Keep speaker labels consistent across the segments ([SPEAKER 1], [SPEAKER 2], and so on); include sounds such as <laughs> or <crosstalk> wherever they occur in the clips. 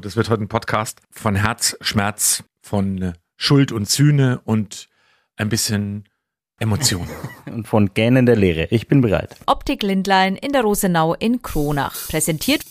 [SPEAKER 1] Das wird heute ein Podcast von Herzschmerz, von Schuld und Sühne und ein bisschen Emotion. <laughs>
[SPEAKER 2] Und von gähnender Leere. Ich bin bereit.
[SPEAKER 3] Optik Lindlein in der Rosenau in Kronach. Präsentiert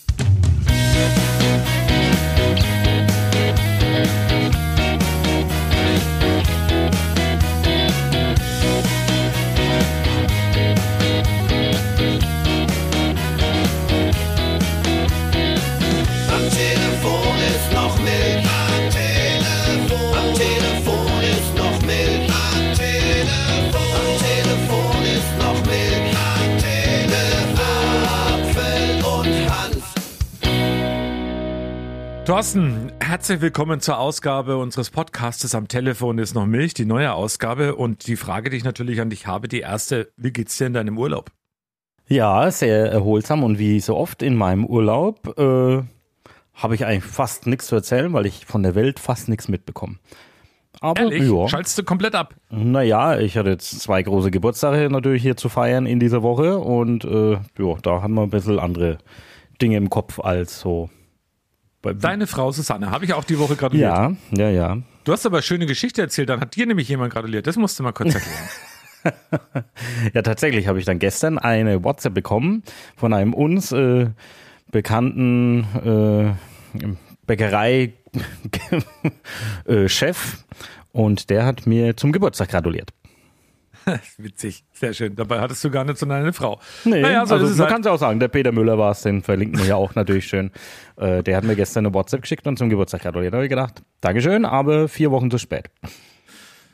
[SPEAKER 1] Thorsten, herzlich willkommen zur Ausgabe unseres Podcastes. Am Telefon ist noch Milch, die neue Ausgabe. Und die Frage, die ich natürlich an dich habe, die erste, wie geht's dir in deinem Urlaub?
[SPEAKER 2] Ja, sehr erholsam und wie so oft in meinem Urlaub äh, habe ich eigentlich fast nichts zu erzählen, weil ich von der Welt fast nichts mitbekomme. Aber
[SPEAKER 1] Ehrlich?
[SPEAKER 2] ja,
[SPEAKER 1] Schaltest du komplett ab?
[SPEAKER 2] naja, ich hatte jetzt zwei große Geburtstage natürlich hier zu feiern in dieser Woche und äh, ja, da haben wir ein bisschen andere Dinge im Kopf als so.
[SPEAKER 1] Deine Frau Susanne, habe ich auch die Woche gratuliert.
[SPEAKER 2] ja, ja, ja.
[SPEAKER 1] Du hast aber eine schöne Geschichte erzählt, dann hat dir nämlich jemand gratuliert. Das musst du mal kurz erklären. <laughs>
[SPEAKER 2] Ja, tatsächlich habe ich dann gestern eine WhatsApp bekommen von einem uns äh, bekannten äh, Bäckerei <laughs> äh, und der hat mir zum Geburtstag gratuliert. <laughs>
[SPEAKER 1] Witzig, sehr schön. Dabei hattest du gar nicht so eine Frau.
[SPEAKER 2] Nee,
[SPEAKER 1] naja, so
[SPEAKER 2] also
[SPEAKER 1] es
[SPEAKER 2] man
[SPEAKER 1] halt.
[SPEAKER 2] kann es ja auch sagen, der Peter Müller war es, den verlinken wir ja auch natürlich schön. Äh, der hat mir gestern eine WhatsApp geschickt und zum Geburtstag gratuliert. Da habe ich gedacht, Dankeschön, aber vier Wochen zu spät.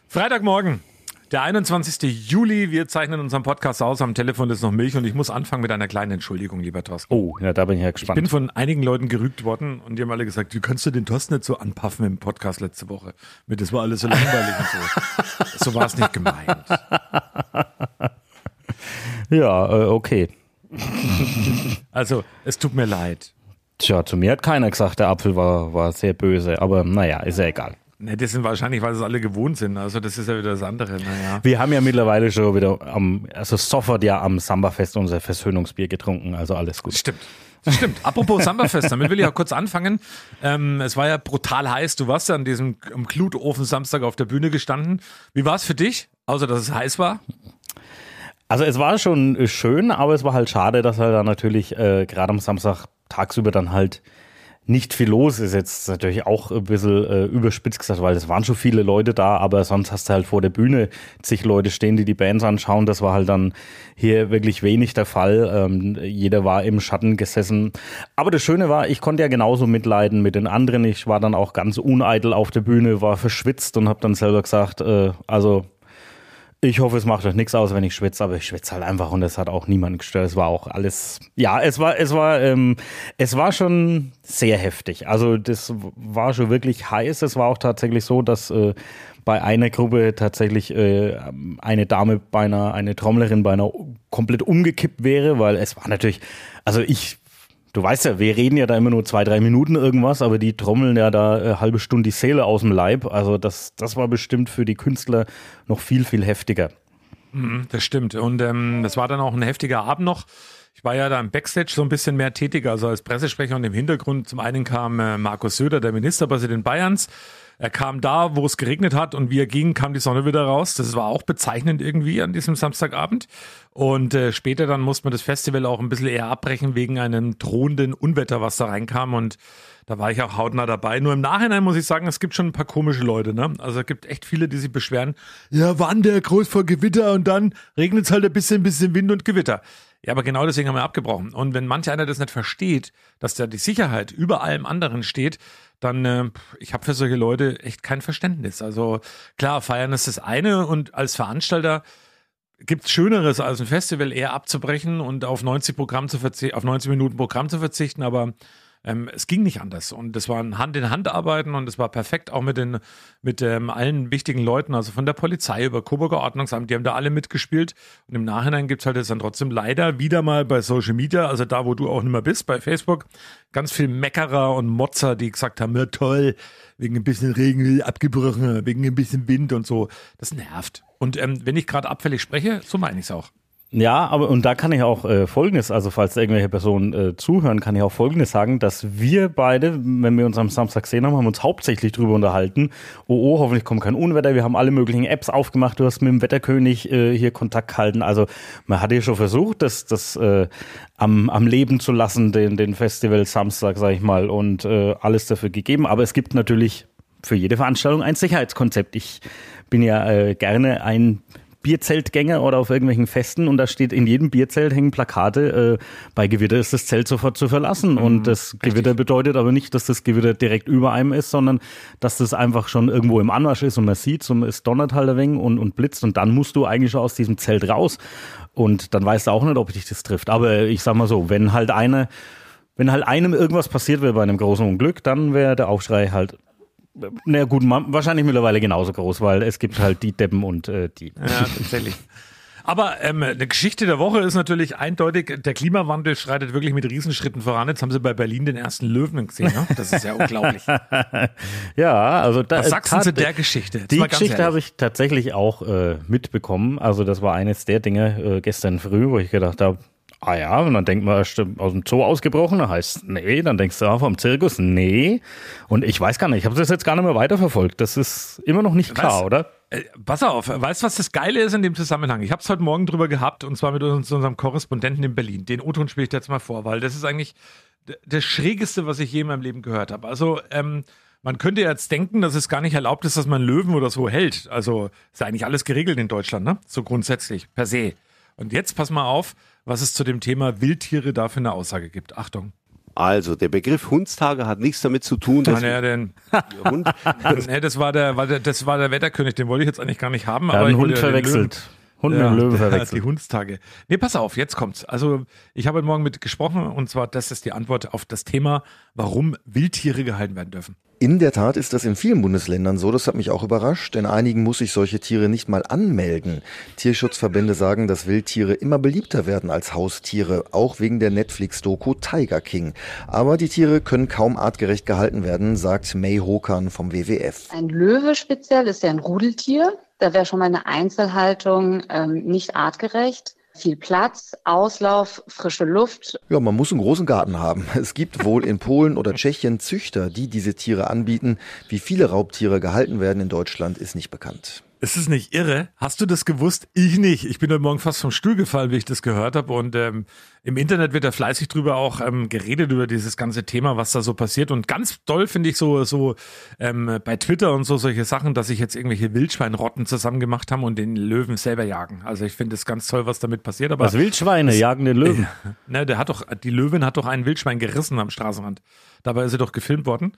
[SPEAKER 1] Freitagmorgen, der 21. Juli. Wir zeichnen unseren Podcast aus. Am Telefon ist noch Milch und ich muss anfangen mit einer kleinen Entschuldigung, lieber Thorsten.
[SPEAKER 2] Oh, ja, da bin ich ja
[SPEAKER 1] Ich bin
[SPEAKER 2] gespannt.
[SPEAKER 1] von einigen Leuten gerügt worden und die haben alle gesagt, du kannst du den Thorsten nicht so anpaffen im Podcast letzte Woche. Mit, das war alles so langweilig und so. <laughs> So war es nicht gemeint.
[SPEAKER 2] ja, äh, okay.
[SPEAKER 1] Also, es tut mir leid.
[SPEAKER 2] Tja, zu mir hat keiner gesagt, der Apfel war, war sehr böse, aber naja, ist ja egal.
[SPEAKER 1] Ne, das sind wahrscheinlich, weil es alle gewohnt sind. Also, das ist ja wieder das andere. Naja.
[SPEAKER 2] Wir haben ja mittlerweile schon wieder am, also sofort ja am Samba-Fest unser Versöhnungsbier getrunken, also alles gut.
[SPEAKER 1] Stimmt. Stimmt. Apropos Samba-Fest, damit will ich auch kurz anfangen. Ähm, es war ja brutal heiß. Du warst ja an diesem am Glutofen Samstag auf der Bühne gestanden. Wie war es für dich? Außer, dass es heiß war?
[SPEAKER 2] Also es war schon schön, aber es war halt schade, dass halt dann natürlich äh, gerade am Samstag tagsüber dann halt nicht viel los ist. Jetzt natürlich auch ein bisschen äh, überspitzt gesagt, weil es waren schon viele Leute da, aber sonst hast du halt vor der Bühne zig Leute stehen, die die Bands anschauen. Das war halt dann hier wirklich wenig der Fall. Ähm, jeder war im Schatten gesessen. Aber das Schöne war, ich konnte ja genauso mitleiden mit den anderen. Ich war dann auch ganz uneitel auf der Bühne, war verschwitzt und habe dann selber gesagt, äh, also ich hoffe, es macht euch nichts aus, wenn ich schwitze, aber ich schwitze halt einfach und es hat auch niemanden gestört. Es war auch alles, ja, es war, es war, ähm, es war schon sehr heftig. Also das war schon wirklich heiß. Es war auch tatsächlich so, dass äh, bei einer Gruppe tatsächlich äh, eine Dame beinahe, eine Trommlerin beinahe komplett umgekippt wäre, weil es war natürlich, also ich Du weißt ja, wir reden ja da immer nur zwei, drei Minuten irgendwas, aber die trommeln ja da äh, halbe Stunde die Seele aus dem Leib. Also das, das war bestimmt für die Künstler noch viel, viel heftiger.
[SPEAKER 1] Das stimmt. Und ähm, das war dann auch ein heftiger Abend noch. Ich war ja da im Backstage so ein bisschen mehr tätiger, also als Pressesprecher und im Hintergrund. Zum einen kam äh, Markus Söder, der Ministerpräsident Bayerns. Er kam da, wo es geregnet hat und wie er ging, kam die Sonne wieder raus. Das war auch bezeichnend irgendwie an diesem Samstagabend. Und äh, später dann musste man das Festival auch ein bisschen eher abbrechen wegen einem drohenden Unwetter, was da reinkam. Und da war ich auch hautnah dabei. Nur im Nachhinein muss ich sagen, es gibt schon ein paar komische Leute. Ne? Also es gibt echt viele, die sich beschweren. Ja, wann der groß vor Gewitter und dann regnet es halt ein bisschen, bisschen Wind und Gewitter. Ja, aber genau deswegen haben wir abgebrochen. Und wenn manch einer das nicht versteht, dass da die Sicherheit über allem anderen steht, dann, äh, ich habe für solche Leute echt kein Verständnis. Also klar, feiern ist das eine und als Veranstalter gibt's Schöneres als ein Festival eher abzubrechen und auf 90 Programm zu auf 90 Minuten Programm zu verzichten, aber ähm, es ging nicht anders. Und das war ein Hand in Hand arbeiten und es war perfekt auch mit den, mit ähm, allen wichtigen Leuten, also von der Polizei über Coburger Ordnungsamt, die haben da alle mitgespielt. Und im Nachhinein gibt's halt jetzt dann trotzdem leider wieder mal bei Social Media, also da, wo du auch nicht mehr bist, bei Facebook, ganz viel Meckerer und Motzer, die gesagt haben, ja toll, wegen ein bisschen Regen abgebrochen, wegen ein bisschen Wind und so. Das nervt. Und ähm, wenn ich gerade abfällig spreche, so meine ich's auch.
[SPEAKER 2] Ja, aber und da kann ich auch äh, Folgendes, also falls irgendwelche Personen äh, zuhören, kann ich auch Folgendes sagen, dass wir beide, wenn wir uns am Samstag gesehen haben, haben uns hauptsächlich drüber unterhalten. Oh, oh, hoffentlich kommt kein Unwetter. Wir haben alle möglichen Apps aufgemacht. Du hast mit dem Wetterkönig äh, hier Kontakt gehalten. Also man hat ja schon versucht, das, das äh, am, am Leben zu lassen, den, den Festival Samstag, sag ich mal, und äh, alles dafür gegeben. Aber es gibt natürlich für jede Veranstaltung ein Sicherheitskonzept. Ich bin ja äh, gerne ein Bierzeltgänger oder auf irgendwelchen Festen und da steht in jedem Bierzelt hängen Plakate, äh, bei Gewitter ist das Zelt sofort zu verlassen. und das Gewitter bedeutet aber nicht, dass das Gewitter direkt über einem ist, sondern dass das einfach schon irgendwo im Anmarsch ist und man sieht, so, es donnert halt ein wenig und, und blitzt und dann musst du eigentlich schon aus diesem Zelt raus. Und dann weißt du auch nicht, ob dich das trifft. Aber ich sag mal so, wenn halt eine, wenn halt einem irgendwas passiert wäre bei einem großen Unglück, dann wäre der Aufschrei halt na gut, wahrscheinlich mittlerweile genauso groß, weil es gibt halt die Deppen und äh, die.
[SPEAKER 1] Ja, tatsächlich. <laughs> Aber ähm, eine Geschichte der Woche ist natürlich eindeutig, der Klimawandel schreitet wirklich mit Riesenschritten voran. Jetzt haben sie bei Berlin den ersten Löwen gesehen. Ne? Das ist ja <laughs> unglaublich.
[SPEAKER 2] Ja, also da,
[SPEAKER 1] Was sagst du zu der Geschichte? Jetzt
[SPEAKER 2] Die Geschichte habe ich tatsächlich auch äh, mitbekommen. Also das war eines der Dinge äh, gestern früh, wo ich gedacht habe, ah ja, und dann denkt man, stimmt, aus dem Zoo ausgebrochen, dann heißt nee, dann denkst du, ah, vom Zirkus, nee. Und ich weiß gar nicht, ich habe das jetzt gar nicht mehr weiterverfolgt. Das ist immer noch nicht klar,
[SPEAKER 1] Was?
[SPEAKER 2] oder?
[SPEAKER 1] Äh, Pass auf, weißt du, was das Geile ist in dem Zusammenhang? Ich habe es heute Morgen drüber gehabt und zwar mit uns, unserem Korrespondenten in Berlin. Den O-Ton spiele ich dir jetzt mal vor, weil das ist eigentlich das Schrägeste, was ich je in meinem Leben gehört habe. Also, ähm, man könnte jetzt denken, dass es gar nicht erlaubt ist, dass man Löwen oder so hält. Also ist ja eigentlich alles geregelt in Deutschland, ne? So grundsätzlich, per se. Und jetzt pass mal auf, was es zu dem Thema Wildtiere da für eine Aussage gibt. Achtung.
[SPEAKER 4] Also, der Begriff Hundstage hat nichts damit zu tun, dass
[SPEAKER 1] Naja, denn, <laughs>
[SPEAKER 4] Hund, <laughs>
[SPEAKER 1] nee, das war der, war der, das war der Wetterkönig, den wollte ich jetzt eigentlich gar nicht haben.
[SPEAKER 2] Hat
[SPEAKER 1] aber ich wollte
[SPEAKER 2] Hund
[SPEAKER 1] ja Löwen-
[SPEAKER 2] verwechselt. Hund mit dem Löwen
[SPEAKER 1] die
[SPEAKER 2] verwechselt.
[SPEAKER 1] Hundstage. Nee, pass auf, jetzt kommt's. Also, ich habe heute Morgen mit gesprochen und zwar, das ist die Antwort auf das Thema, warum Wildtiere gehalten werden dürfen.
[SPEAKER 5] In der Tat ist das in vielen Bundesländern so, das hat mich auch überrascht. In einigen muss sich solche Tiere nicht mal anmelden. Tierschutzverbände sagen, dass Wildtiere immer beliebter werden als Haustiere, auch wegen der Netflix-Doku Tiger King. Aber die Tiere können kaum artgerecht gehalten werden, sagt May Hokan vom WWF.
[SPEAKER 6] Ein Löwe speziell ist ja ein Rudeltier. Da wäre schon mal eine Einzelhaltung ähm, nicht artgerecht. Viel Platz, Auslauf, frische Luft.
[SPEAKER 5] Ja, man muss einen großen Garten haben. Es gibt wohl in Polen oder Tschechien Züchter, die diese Tiere anbieten. Wie viele Raubtiere gehalten werden in Deutschland, ist nicht bekannt.
[SPEAKER 1] Ist es nicht irre? Hast du das gewusst? Ich nicht. Ich bin heute Morgen fast vom Stuhl gefallen, wie ich das gehört habe. Und ähm, im Internet wird da fleißig drüber auch ähm, geredet über dieses ganze Thema, was da so passiert. Und ganz toll finde ich so, so ähm, bei Twitter und so solche Sachen, dass sich jetzt irgendwelche Wildschweinrotten zusammen gemacht haben und den Löwen selber jagen. Also ich finde es ganz toll, was damit passiert. Aber
[SPEAKER 2] Was Wildschweine jagen den Löwen. <laughs>
[SPEAKER 1] ne, der hat doch, die Löwin hat doch einen Wildschwein gerissen am Straßenrand. Dabei ist er doch gefilmt worden.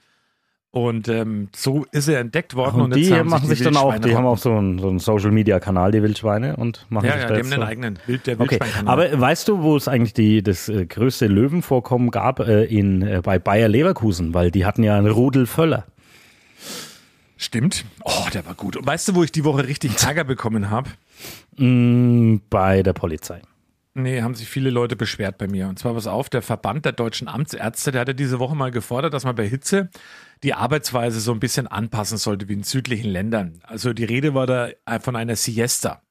[SPEAKER 1] Und ähm, so ist er entdeckt worden.
[SPEAKER 2] Und,
[SPEAKER 1] jetzt
[SPEAKER 2] die
[SPEAKER 1] haben
[SPEAKER 2] machen sich dann auch, die haben auch so einen, so einen Social Media Kanal, die Wildschweine und machen
[SPEAKER 1] Ja,
[SPEAKER 2] sich
[SPEAKER 1] ja,
[SPEAKER 2] da
[SPEAKER 1] die haben einen
[SPEAKER 2] so-
[SPEAKER 1] eigenen Wild, der
[SPEAKER 2] Okay, aber weißt du, wo es eigentlich die, das äh, größte Löwenvorkommen gab äh, in, äh, bei Bayer Leverkusen? Weil die hatten ja einen Rudel Völler.
[SPEAKER 1] Stimmt. Oh, der war gut. Und weißt du, wo ich die Woche richtig <laughs> Ärger bekommen habe?
[SPEAKER 2] Mm, bei der Polizei.
[SPEAKER 1] Nee, haben sich viele Leute beschwert bei mir. Und zwar, pass auf, der Verband der deutschen Amtsärzte, der hatte diese Woche mal gefordert, dass man bei Hitze die Arbeitsweise so ein bisschen anpassen sollte wie in südlichen Ländern. Also die Rede war da von einer Siesta.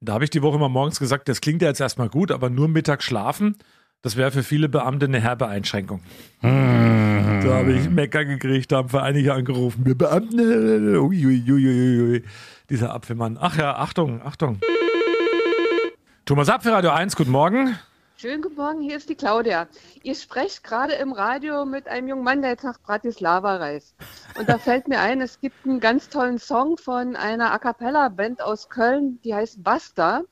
[SPEAKER 1] Da habe ich die Woche mal morgens gesagt, das klingt ja jetzt erstmal gut, aber nur Mittag schlafen, das wäre für viele Beamte eine herbe Einschränkung. Da habe ich Mecker gekriegt, da haben für einige angerufen. Wir Beamten, <laughs> äh, ui, ui, ui, ui, ui. dieser Apfelmann. Ach ja, Achtung, Achtung. Thomas Apfel, Radio 1, guten Morgen.
[SPEAKER 7] Schönen guten Morgen, hier ist die Claudia. Ihr sprecht gerade im Radio mit einem jungen Mann, der jetzt nach Bratislava reist. Und da fällt mir ein, es gibt einen ganz tollen Song von einer A Cappella-Band aus Köln, die heißt Basta.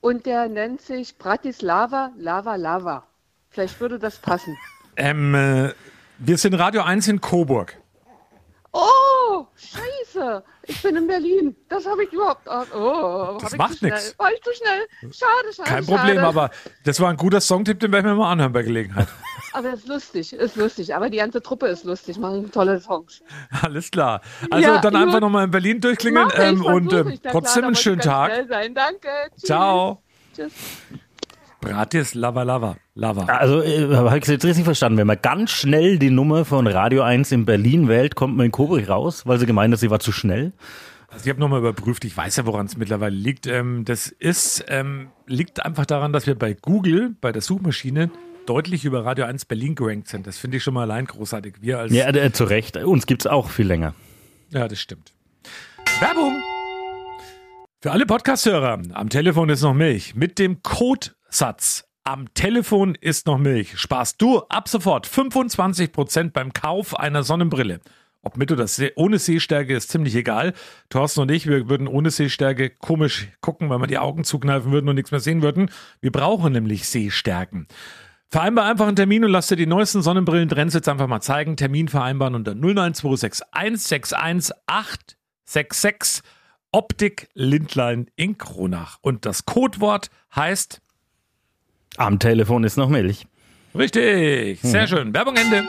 [SPEAKER 7] Und der nennt sich Bratislava Lava Lava. Vielleicht würde das passen.
[SPEAKER 1] Ähm, äh, wir sind Radio 1 in Coburg.
[SPEAKER 7] Scheiße. Ich bin in Berlin. Das habe ich überhaupt. Oh,
[SPEAKER 1] Das macht nix.
[SPEAKER 7] War ich zu schnell? Schade, schade.
[SPEAKER 1] Kein Problem,
[SPEAKER 7] schade.
[SPEAKER 1] aber das war ein guter Songtipp, den werden wir mal anhören bei Gelegenheit. <laughs>
[SPEAKER 7] Aber ist lustig, ist lustig. Aber die ganze Truppe ist lustig, machen tolle Songs.
[SPEAKER 1] Alles klar. Also
[SPEAKER 7] Ja,
[SPEAKER 1] dann einfach nochmal in Berlin durchklingeln
[SPEAKER 7] ich,
[SPEAKER 1] ähm, und ähm, trotzdem
[SPEAKER 7] klar,
[SPEAKER 1] einen schönen Tag.
[SPEAKER 7] Danke. Tschüss.
[SPEAKER 1] Ciao.
[SPEAKER 7] Tschüss.
[SPEAKER 1] Bratis Lava Lava. Lava.
[SPEAKER 2] Also, äh, habe ich jetzt richtig verstanden. Wenn man ganz schnell die Nummer von Radio 1 in Berlin wählt, kommt man in Coburg raus, weil sie gemeint hat, sie war zu schnell.
[SPEAKER 1] Also ich habe nochmal überprüft, ich weiß ja, woran es mittlerweile liegt. Ähm, das ist, ähm, liegt einfach daran, dass wir bei Google, bei der Suchmaschine, deutlich über Radio 1 Berlin gerankt sind. Das finde ich schon mal allein großartig. Wir als
[SPEAKER 2] Ja, äh, zu Recht. Uns gibt's auch viel länger.
[SPEAKER 1] Ja, das stimmt. Werbung! Für alle Podcast-Hörer, am Telefon ist noch Milch. Mit dem Codesatz am Telefon ist noch Milch. Sparst du ab sofort 25% beim Kauf einer Sonnenbrille. Ob mit oder ohne Sehstärke ist ziemlich egal. Thorsten und ich, wir würden ohne Sehstärke komisch gucken, weil wir die Augen zukneifen würden und nichts mehr sehen würden. Wir brauchen nämlich Sehstärken. Vereinbar einfach einen Termin und lass dir die neuesten Sonnenbrillen-Trends jetzt einfach mal zeigen. Termin vereinbaren unter 09261 161 866 Optik Lindlein in Kronach. Und das Codewort heißt
[SPEAKER 2] Am Telefon ist noch Milch.
[SPEAKER 1] richtig. Sehr schön. Werbung Ende.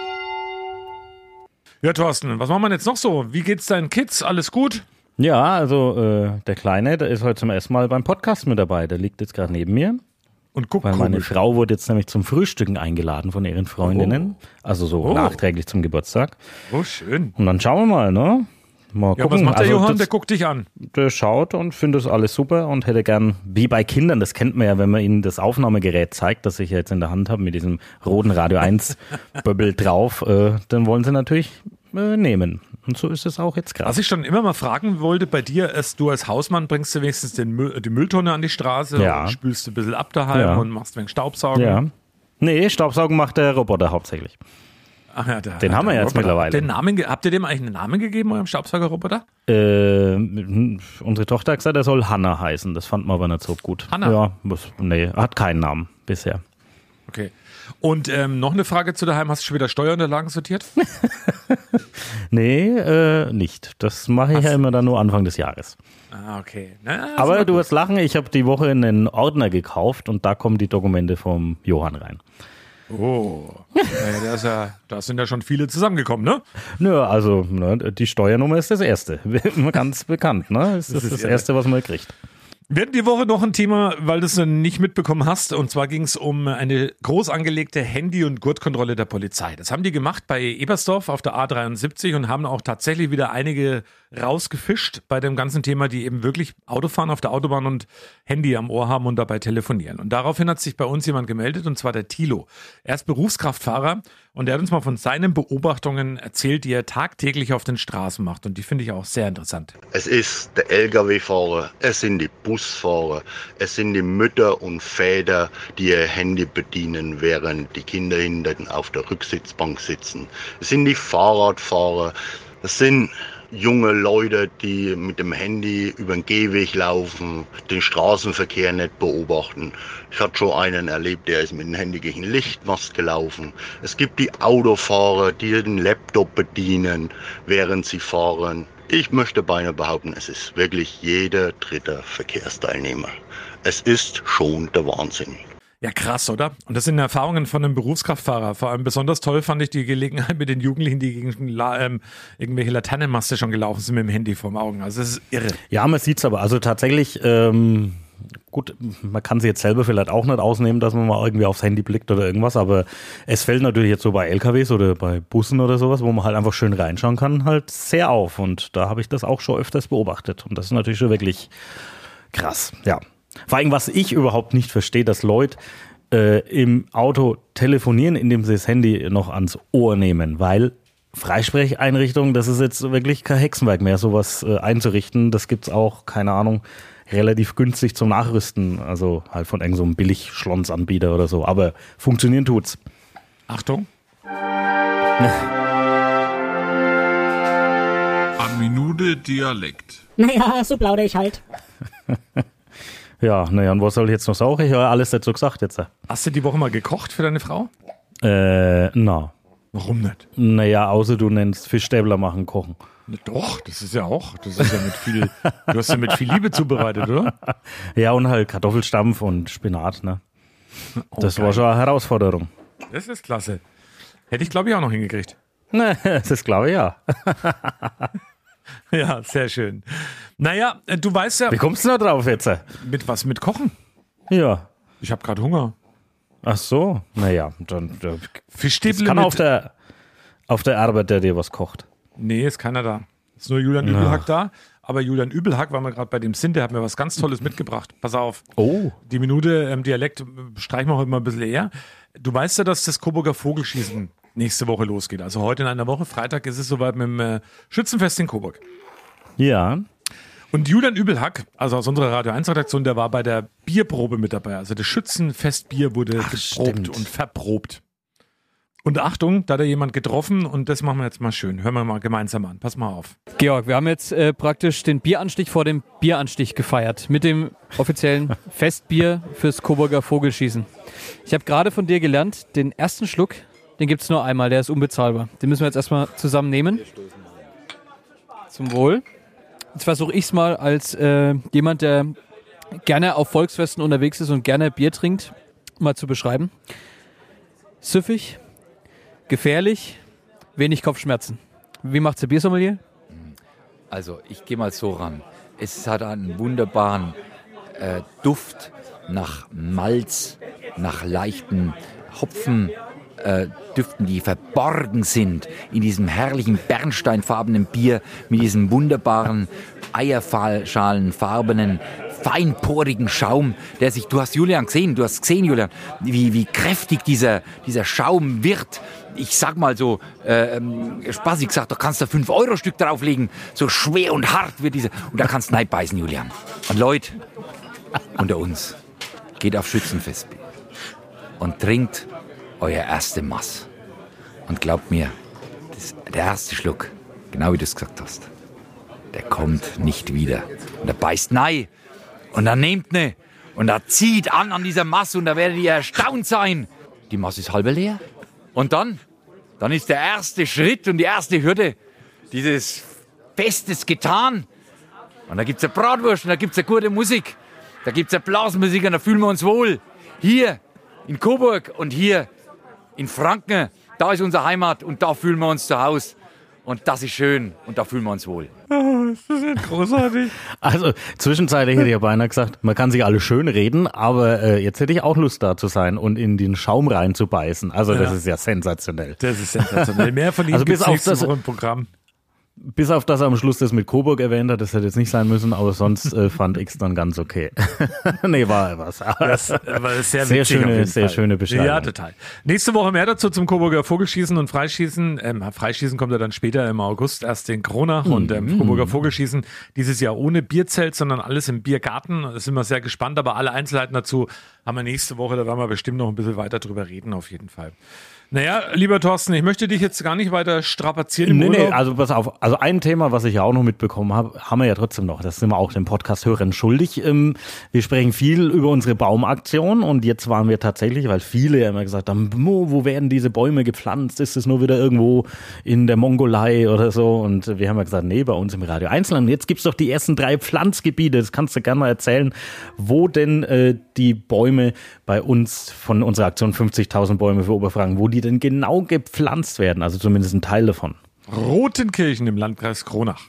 [SPEAKER 1] Ja, Thorsten, was machen wir jetzt noch so? Wie geht's deinen Kids? Alles gut?
[SPEAKER 2] Ja, also äh, der Kleine, der ist heute zum ersten Mal beim Podcast mit dabei. Der liegt jetzt gerade neben mir.
[SPEAKER 1] Und guck
[SPEAKER 2] Weil meine
[SPEAKER 1] komisch.
[SPEAKER 2] Frau wurde jetzt nämlich zum Frühstücken eingeladen von ihren Freundinnen. Also so
[SPEAKER 1] Oh.
[SPEAKER 2] nachträglich zum Geburtstag.
[SPEAKER 1] Oh, schön.
[SPEAKER 2] Und dann schauen wir mal, ne? Mal
[SPEAKER 1] Ja,
[SPEAKER 2] gucken.
[SPEAKER 1] was macht der
[SPEAKER 2] also
[SPEAKER 1] Johann?
[SPEAKER 2] das,
[SPEAKER 1] Der guckt dich an.
[SPEAKER 2] der schaut und findet das alles super und hätte gern, wie bei Kindern, das kennt man ja, wenn man ihnen das Aufnahmegerät zeigt, das ich jetzt in der Hand habe, mit diesem roten Radio 1 <laughs> Böbbel drauf, äh, dann wollen sie natürlich äh, nehmen. Und so ist es auch jetzt gerade.
[SPEAKER 1] Was ich schon immer mal fragen wollte bei dir, ist, du als Hausmann bringst du wenigstens den Müll, die Mülltonne an die Straße
[SPEAKER 2] Ja.
[SPEAKER 1] und spülst ein bisschen ab daheim
[SPEAKER 2] Ja.
[SPEAKER 1] und machst wenig Staubsaugen.
[SPEAKER 2] Ja. Nee, Staubsaugen macht der Roboter hauptsächlich.
[SPEAKER 1] Ach ja, der,
[SPEAKER 2] Den haben wir jetzt
[SPEAKER 1] Roboter.
[SPEAKER 2] mittlerweile.
[SPEAKER 1] Den Namen, habt ihr dem eigentlich einen Namen gegeben, eurem Staubsaugerroboter?
[SPEAKER 2] Äh, unsere Tochter hat gesagt, er soll Hanna heißen. Das fand man aber nicht so gut.
[SPEAKER 1] Hanna?
[SPEAKER 2] Ja, muss, nee, hat keinen Namen bisher.
[SPEAKER 1] Okay. Und ähm, noch eine Frage zu daheim. Hast du schon wieder Steuerunterlagen sortiert? <laughs>
[SPEAKER 2] Nee, äh, nicht. Das mache ich ja immer dann nur Anfang des Jahres.
[SPEAKER 1] ah, okay. Na,
[SPEAKER 2] Aber
[SPEAKER 1] ist
[SPEAKER 2] du wirst lachen, ich habe die Woche einen Ordner gekauft und da kommen die Dokumente vom Johann rein.
[SPEAKER 1] Oh. Naja, da, ist ja, da sind ja schon viele zusammengekommen, ne?
[SPEAKER 2] Nö, also ne, die Steuernummer ist das erste. <laughs> Ganz bekannt, ne? Das, ist
[SPEAKER 1] ist
[SPEAKER 2] das erste, was man kriegt.
[SPEAKER 1] Wir hatten die Woche noch ein Thema, weil du es nicht mitbekommen hast. Und zwar ging es um eine groß angelegte Handy- und Gurtkontrolle der Polizei. Das haben die gemacht bei Ebersdorf auf der A73 und haben auch tatsächlich wieder einige rausgefischt bei dem ganzen Thema, die eben wirklich Auto fahren auf der Autobahn und Handy am Ohr haben und dabei telefonieren. Und daraufhin hat sich bei uns jemand gemeldet, und zwar der Thilo. Er ist Berufskraftfahrer und er hat uns mal von seinen Beobachtungen erzählt, die er tagtäglich auf den Straßen macht. Und die finde ich auch sehr interessant.
[SPEAKER 8] Es ist der Lkw-Fahrer, es sind die Busfahrer, es sind die Mütter und Väter, die ihr Handy bedienen, während die Kinder hinten auf der Rücksitzbank sitzen. Es sind die Fahrradfahrer, es sind junge Leute, die mit dem Handy über den Gehweg laufen, den Straßenverkehr nicht beobachten. Ich hatte schon einen erlebt, der ist mit dem Handy gegen den Lichtmast gelaufen. Es gibt die Autofahrer, die den Laptop bedienen, während sie fahren. Ich möchte beinahe behaupten, es ist wirklich jeder dritte Verkehrsteilnehmer. Es ist schon der Wahnsinn.
[SPEAKER 1] Ja, krass, oder? Und das sind Erfahrungen von einem Berufskraftfahrer. Vor allem besonders toll fand ich die Gelegenheit mit den Jugendlichen, die gegen La ähm, irgendwelche Laternenmaste schon gelaufen sind mit dem Handy vorm Augen. Also das ist irre.
[SPEAKER 2] Ja, man sieht's aber. Also tatsächlich, ähm, gut, man kann sie jetzt selber vielleicht auch nicht ausnehmen, dass man mal irgendwie aufs Handy blickt oder irgendwas, aber es fällt natürlich jetzt so bei LKWs oder bei Bussen oder sowas, wo man halt einfach schön reinschauen kann, halt sehr auf. Und da habe ich das auch schon öfters beobachtet. Und das ist natürlich schon wirklich krass, ja. Vor allem, was ich überhaupt nicht verstehe, dass Leute äh, im Auto telefonieren, indem sie das Handy noch ans Ohr nehmen, weil Freisprecheinrichtungen, das ist jetzt wirklich kein Hexenwerk mehr, sowas äh, einzurichten. Das gibt's auch, keine Ahnung, relativ günstig zum Nachrüsten, also halt von irgendeinem so einem Billig-Schlons-Anbieter oder so. Aber funktionieren tut's.
[SPEAKER 1] Achtung.
[SPEAKER 9] An Minute Dialekt.
[SPEAKER 10] Naja, so plaudere ich halt. <laughs>
[SPEAKER 2] Ja, naja, und was soll ich jetzt noch sagen? Ich habe alles dazu gesagt jetzt.
[SPEAKER 1] Hast du die Woche mal gekocht für deine Frau?
[SPEAKER 2] Äh, na.
[SPEAKER 1] Warum nicht?
[SPEAKER 2] Naja, außer du nennst Fischstäbler machen, kochen.
[SPEAKER 1] Doch, das ist ja auch. Das ist ja mit viel, du hast ja mit viel Liebe zubereitet, oder? <laughs>
[SPEAKER 2] Ja, und halt Kartoffelstampf und Spinat, ne? das
[SPEAKER 1] geil.
[SPEAKER 2] war schon eine Herausforderung.
[SPEAKER 1] Das ist klasse. Hätte ich, glaube ich, auch noch hingekriegt.
[SPEAKER 2] Ne, <laughs> das glaube ich ja. <laughs> <laughs>
[SPEAKER 1] Ja, sehr schön. Naja, äh, du weißt ja,
[SPEAKER 2] Wie kommst du da drauf jetzt?
[SPEAKER 1] mit was mit Kochen?
[SPEAKER 2] Ja.
[SPEAKER 1] Ich habe gerade Hunger.
[SPEAKER 2] Ach so, naja, dann, dann
[SPEAKER 1] Fischstäbble
[SPEAKER 2] kann
[SPEAKER 1] mit...
[SPEAKER 2] auf der, auf der Arbeit, der dir was kocht.
[SPEAKER 1] nee, ist keiner da. Ist nur Julian. Übelhack da. aber Julian Übelhack, weil wir gerade bei dem sind, der hat mir was ganz Tolles mitgebracht. Pass auf.
[SPEAKER 2] Oh.
[SPEAKER 1] Die Minute ähm, Dialekt äh, streichen wir heute mal ein bisschen eher. Du weißt ja, dass das Coburger Vogelschießen nächste Woche losgeht. Also heute in einer Woche, Freitag ist es soweit mit dem äh, Schützenfest in Coburg.
[SPEAKER 2] Ja.
[SPEAKER 1] Und Julian Übelhack, also aus unserer Radio 1 Redaktion, der war bei der Bierprobe mit dabei. Also das Schützenfestbier wurde geprobt
[SPEAKER 2] stimmt.
[SPEAKER 1] und verprobt. Und Achtung, da hat er jemand getroffen und das machen wir jetzt mal schön. Hören wir mal gemeinsam an. Pass mal auf.
[SPEAKER 10] Georg, wir haben jetzt äh, praktisch den Bieranstich vor dem Bieranstich gefeiert mit dem offiziellen <laughs> Festbier fürs Coburger Vogelschießen. Ich habe gerade von dir gelernt, den ersten Schluck, den gibt es nur einmal, der ist unbezahlbar. Den müssen wir jetzt erstmal zusammen nehmen. Zum Wohl. Jetzt versuche ich es mal als äh, jemand, der gerne auf Volksfesten unterwegs ist und gerne Bier trinkt, mal zu beschreiben. Süffig, gefährlich, wenig Kopfschmerzen. Wie macht's der Biersommelier?
[SPEAKER 11] Also ich gehe mal so ran. Es hat einen wunderbaren äh, Duft nach Malz, nach leichten Hopfen. Äh, Düften, die verborgen sind in diesem herrlichen bernsteinfarbenen Bier mit diesem wunderbaren eierschalenfarbenen feinporigen Schaum, der sich, du hast Julian gesehen, du hast gesehen, Julian, wie, wie kräftig dieser, dieser Schaum wird. Ich sag mal so, äh, ähm, spaßig gesagt, da kannst du 5-Euro-Stück drauflegen. So schwer und hart wird dieser. Und da kannst du nein beißen, Julian. Und Leute, unter uns, geht auf Schützenfest und trinkt euer erste Mass. Und glaubt mir, der erste Schluck, genau wie du es gesagt hast, der kommt nicht wieder. Und er beißt nein. Und dann nehmt ne. Und er zieht an an dieser Masse und da werdet ihr erstaunt sein. Die Masse ist halb leer. Und dann, dann ist der erste Schritt und die erste Hürde dieses Festes getan. Und da gibt's eine Bratwurst und da gibt's eine gute Musik. Da gibt's eine Blasmusik und da fühlen wir uns wohl. Hier in Coburg und hier in Franken, da ist unsere Heimat und da fühlen wir uns zu Hause. Und das ist schön und da fühlen wir uns wohl.
[SPEAKER 1] Oh, ist das nicht großartig? <laughs>
[SPEAKER 2] Also zwischenzeitlich hätte ich ja beinahe gesagt, man kann sich alle schön reden, aber äh, jetzt hätte ich auch Lust da zu sein und in den Schaum reinzubeißen. Also das
[SPEAKER 1] Ja.
[SPEAKER 2] ist ja sensationell.
[SPEAKER 1] Das ist sensationell. Mehr <laughs> von ihm
[SPEAKER 2] Also bis auf
[SPEAKER 1] nächste
[SPEAKER 2] das-
[SPEAKER 1] Woche im Programm.
[SPEAKER 2] Bis auf das er am Schluss das mit Coburg erwähnt hat, das hätte jetzt nicht sein müssen, aber sonst äh, <laughs> fand ich es dann ganz okay. <laughs> nee, war was.
[SPEAKER 1] Das war sehr,
[SPEAKER 2] Sehr schöne, sehr
[SPEAKER 1] Fall.
[SPEAKER 2] schöne Beschreibung.
[SPEAKER 1] Ja, total. Nächste Woche mehr dazu zum Coburger Vogelschießen und Freischießen. Ähm, Freischießen kommt ja dann später im August erst in Kronach und ähm,
[SPEAKER 2] Mhm.
[SPEAKER 1] Coburger Vogelschießen dieses Jahr ohne Bierzelt, sondern alles im Biergarten. Da sind wir sehr gespannt, aber alle Einzelheiten dazu haben wir nächste Woche. Da werden wir bestimmt noch ein bisschen weiter drüber reden, auf jeden Fall. Naja, lieber Thorsten, ich möchte dich jetzt gar nicht weiter strapazieren im
[SPEAKER 2] Nee, nee,
[SPEAKER 1] Urlaub.
[SPEAKER 2] also pass auf. Also ein Thema, was ich ja auch noch mitbekommen habe, haben wir ja trotzdem noch. Das sind wir auch den Podcast-Hörern schuldig. Ähm, wir sprechen viel über unsere Baumaktion und jetzt waren wir tatsächlich, weil viele ja immer gesagt haben, wo, werden diese Bäume gepflanzt? Ist es nur wieder irgendwo in der Mongolei oder so? Und wir haben ja gesagt, nee, bei uns im Radio Einzelland. Jetzt gibt's doch die ersten drei Pflanzgebiete. Das kannst du gerne mal erzählen, wo denn äh, die Bäume bei uns von unserer Aktion 50.000 Bäume für Oberfranken, wo die denn genau gepflanzt werden. Also zumindest ein Teil davon.
[SPEAKER 1] Rotenkirchen im Landkreis Kronach.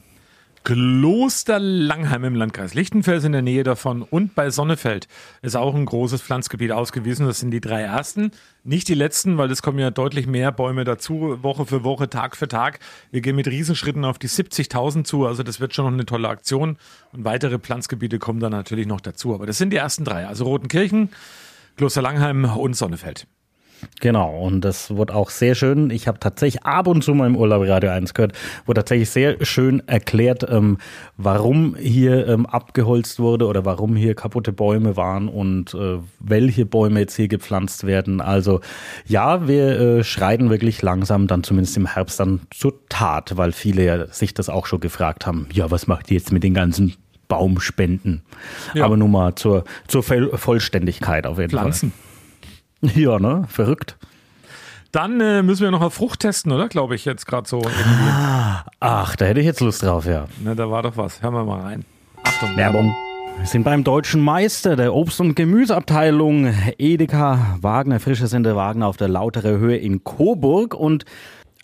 [SPEAKER 1] Kloster Langheim im Landkreis Lichtenfels in der Nähe davon und bei Sonnefeld ist auch ein großes Pflanzgebiet ausgewiesen. Das sind die drei ersten. Nicht die letzten, weil es kommen ja deutlich mehr Bäume dazu, Woche für Woche, Tag für Tag. Wir gehen mit Riesenschritten auf die 70.000 zu. Also das wird schon noch eine tolle Aktion. Und weitere Pflanzgebiete kommen dann natürlich noch dazu. Aber das sind die ersten drei. Also Rotenkirchen, Kloster Langheim und Sonnefeld.
[SPEAKER 2] Genau, und das wurde auch sehr schön. Ich habe tatsächlich ab und zu mal im Urlaub Radio 1 gehört, wo tatsächlich sehr schön erklärt, ähm, warum hier ähm, abgeholzt wurde oder warum hier kaputte Bäume waren und äh, welche Bäume jetzt hier gepflanzt werden. Also ja, wir äh, schreiten wirklich langsam dann zumindest im Herbst dann zur Tat, weil viele ja sich das auch schon gefragt haben. Ja, was macht ihr jetzt mit den ganzen Baumspenden?
[SPEAKER 1] Ja.
[SPEAKER 2] Aber nur mal zur, zur Voll- Vollständigkeit auf jeden
[SPEAKER 1] Pflanzen.
[SPEAKER 2] Fall. <laughs> Ja, ne? Verrückt.
[SPEAKER 1] Dann äh, müssen wir noch auf Frucht testen, oder? Glaube ich jetzt gerade so. Irgendwie.
[SPEAKER 2] Ach, da hätte ich jetzt Lust drauf, ja.
[SPEAKER 1] Na, da war doch was. Hören wir mal rein. Achtung,
[SPEAKER 2] Werbung. Wir sind beim deutschen Meister der Obst- und Gemüseabteilung Edeka Wagner, frische Sende Wagner auf der Lautere Höhe in Coburg. Und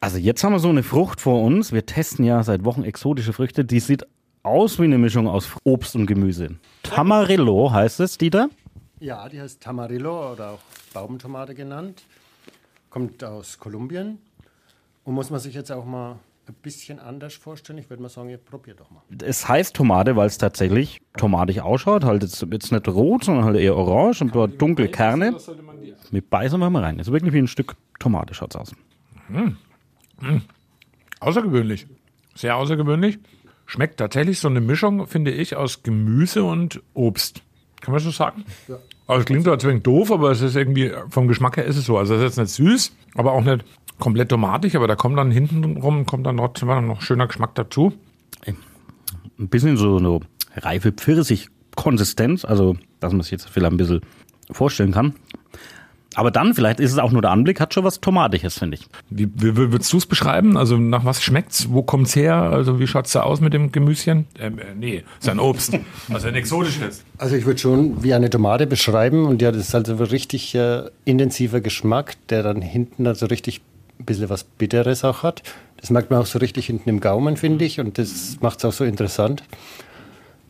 [SPEAKER 2] also jetzt haben wir so eine Frucht vor uns. Wir testen ja seit Wochen exotische Früchte. Die sieht aus wie eine Mischung aus Obst und Gemüse. Tamarillo heißt es, Dieter?
[SPEAKER 12] Ja, die heißt Tamarillo oder auch Baumtomate genannt. Kommt aus Kolumbien und muss man sich jetzt auch mal ein bisschen anders vorstellen. Ich würde mal sagen, ihr probiert doch mal.
[SPEAKER 2] Es heißt Tomate, weil es tatsächlich tomatig ausschaut. Halt jetzt, jetzt nicht rot, sondern halt eher orange und dort dunkle Kerne. Mit beißen wir mal rein. Ist wirklich wie ein Stück Tomate schaut's aus.
[SPEAKER 1] Hm. Hm. Außergewöhnlich. Sehr außergewöhnlich. Schmeckt tatsächlich so eine Mischung, finde ich, aus Gemüse und Obst. Kann man so sagen?
[SPEAKER 12] Ja.
[SPEAKER 1] Also es klingt zwar zwingend doof, aber es ist irgendwie, vom Geschmack her ist es so. Also es ist jetzt nicht süß, aber auch nicht komplett tomatig, aber da kommt dann hinten rum, kommt dann trotzdem noch schöner Geschmack dazu.
[SPEAKER 2] Ein bisschen so eine reife Pfirsich-Konsistenz, also dass man sich jetzt vielleicht ein bisschen vorstellen kann. Aber dann, vielleicht ist es auch nur der Anblick, hat schon was Tomatiges, finde ich.
[SPEAKER 1] Wie, wie wie würdest du es beschreiben? Also nach was schmeckt's? Wo kommt's her? Also wie schaut's da aus mit dem Gemüschen? Ähm, äh, nee, ist ein Obst. <laughs> Also ein exotisches.
[SPEAKER 12] Also ich würde schon wie eine Tomate beschreiben und ja, das ist also ein richtig äh, intensiver Geschmack, der dann hinten also richtig ein bisschen was Bitteres auch hat. Das merkt man auch so richtig hinten im Gaumen, finde ich, und das macht es auch so interessant.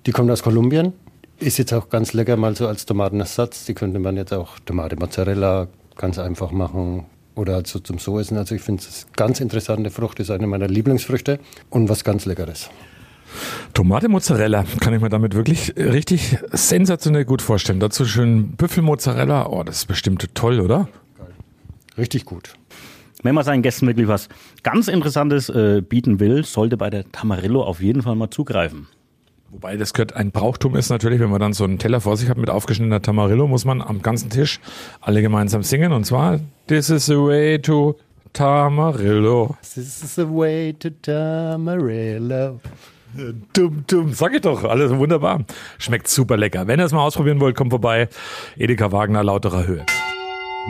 [SPEAKER 12] Die kommt aus Kolumbien, ist jetzt auch ganz lecker mal so als Tomatenersatz. Die könnte man jetzt auch Tomate Mozzarella ganz einfach machen oder so zum so essen. Also ich finde es eine ganz interessante Frucht, ist eine meiner Lieblingsfrüchte und was ganz Leckeres.
[SPEAKER 1] Tomate Mozzarella kann ich mir damit wirklich richtig sensationell gut vorstellen. Dazu schön Büffelmozzarella. Oh, das ist bestimmt toll, oder?
[SPEAKER 12] Richtig gut.
[SPEAKER 2] Wenn man seinen Gästen wirklich was ganz Interessantes äh, bieten will, sollte bei der Tamarillo auf jeden Fall mal zugreifen.
[SPEAKER 1] Wobei das gehört, ein Brauchtum ist natürlich, wenn man dann so einen Teller vor sich hat mit aufgeschnittener Tamarillo, muss man am ganzen Tisch alle gemeinsam singen. Und zwar, This is the way to Tamarillo.
[SPEAKER 12] This is the way to Tamarillo.
[SPEAKER 1] Dumm, dumm. Sag ich doch, alles wunderbar. Schmeckt super lecker. Wenn ihr es mal ausprobieren wollt, kommt vorbei. Edeka Wagner, lauterer Höhe.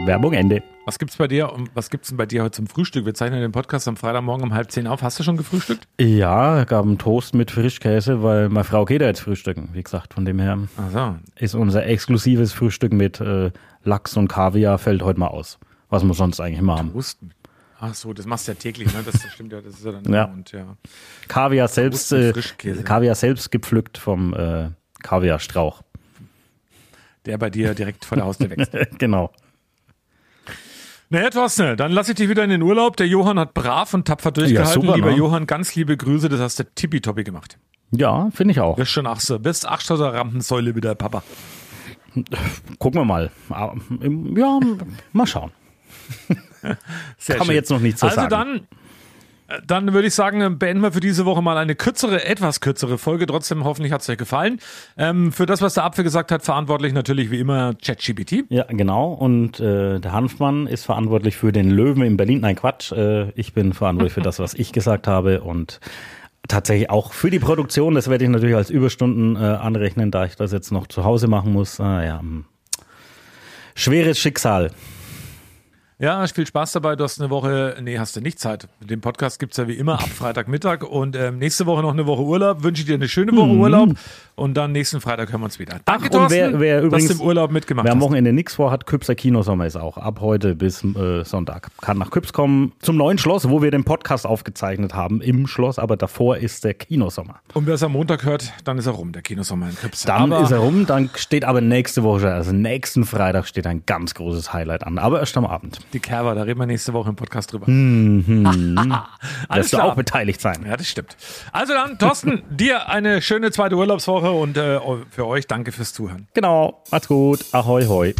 [SPEAKER 2] Werbung Ende.
[SPEAKER 1] Was gibt's bei dir? und Was gibt's denn bei dir heute zum Frühstück? Wir zeichnen den Podcast am Freitagmorgen um halb zehn auf. Hast du schon gefrühstückt?
[SPEAKER 2] Ja, gab einen Toast mit Frischkäse, weil meine Frau geht ja jetzt frühstücken. Wie gesagt, von dem her
[SPEAKER 1] so.
[SPEAKER 2] ist unser exklusives Frühstück mit äh, Lachs und Kaviar fällt heute mal aus. Was wir sonst eigentlich immer haben.
[SPEAKER 1] Toast. Ach so, das machst du ja täglich, ne? Das stimmt ja, das ist ja dann
[SPEAKER 2] Ja.
[SPEAKER 1] und ja.
[SPEAKER 2] Kaviar selbst, äh. Kaviar selbst gepflückt vom äh, Kaviarstrauch.
[SPEAKER 1] Der bei dir direkt vor der Haustür wächst. <laughs>
[SPEAKER 2] genau.
[SPEAKER 1] Naja, Thorsten, dann lass ich dich wieder in den Urlaub. Der Johann hat brav und tapfer durchgehalten.
[SPEAKER 2] super,
[SPEAKER 1] Lieber
[SPEAKER 2] ne?
[SPEAKER 1] Johann, ganz liebe Grüße, das hast du tippitoppi gemacht.
[SPEAKER 2] Ja, finde ich auch.
[SPEAKER 1] Wirst schon ach so, wirst ach so der Rampensäule wieder, Papa.
[SPEAKER 2] Gucken wir mal. Ähm, Ja, mal schauen. <laughs> Kann man
[SPEAKER 1] schön.
[SPEAKER 2] jetzt noch nicht so
[SPEAKER 1] also
[SPEAKER 2] sagen.
[SPEAKER 1] dann, äh, dann würde ich sagen, beenden wir für diese Woche mal eine kürzere, etwas kürzere Folge. Trotzdem hoffentlich hat es euch gefallen. Ähm, für das, was der Apfel gesagt hat, verantwortlich natürlich wie immer ChatGPT.
[SPEAKER 2] Ja, genau. Und äh, der Hanfmann ist verantwortlich für den Löwen in Berlin. Nein, Quatsch. Äh, ich bin verantwortlich für das, was ich gesagt habe. Und tatsächlich auch für die Produktion. Das werde ich natürlich als Überstunden äh, anrechnen, da ich das jetzt noch zu Hause machen muss. Ah, ja. hm. Schweres Schicksal.
[SPEAKER 1] Ja, viel Spaß dabei. Du hast eine Woche, nee, hast du nicht Zeit. Den Podcast gibt's ja wie immer ab <laughs> Freitagmittag und ähm, nächste Woche noch eine Woche Urlaub. Wünsche dir eine schöne Woche
[SPEAKER 2] Mhm.
[SPEAKER 1] Urlaub und dann nächsten Freitag hören wir uns wieder. Danke,
[SPEAKER 2] Ach, und wer,
[SPEAKER 1] Thorsten,
[SPEAKER 2] wer übrigens
[SPEAKER 1] dass du im Urlaub mitgemacht
[SPEAKER 2] wer am
[SPEAKER 1] hast.
[SPEAKER 2] Wochenende nichts vorhat, Küpser Kinosommer ist auch ab heute bis äh, Sonntag. Kann nach Küps kommen zum neuen Schloss, wo wir den Podcast aufgezeichnet haben im Schloss, aber davor ist der Kinosommer.
[SPEAKER 1] Und wer es am Montag hört, dann ist er rum, der Kinosommer in Krips.
[SPEAKER 2] Dann
[SPEAKER 1] Aber
[SPEAKER 2] ist er rum, dann steht aber nächste Woche, also nächsten Freitag steht ein ganz großes Highlight an, aber erst am Abend.
[SPEAKER 1] Die Kerber, da reden wir nächste Woche im Podcast drüber.
[SPEAKER 2] Mhm. <laughs>
[SPEAKER 1] Alles
[SPEAKER 2] du auch beteiligt sein.
[SPEAKER 1] Ja, das stimmt. Also dann, Thorsten, <laughs> dir eine schöne zweite Urlaubswoche und äh, für euch danke fürs Zuhören.
[SPEAKER 2] Genau, macht's gut. Ahoi, hoi.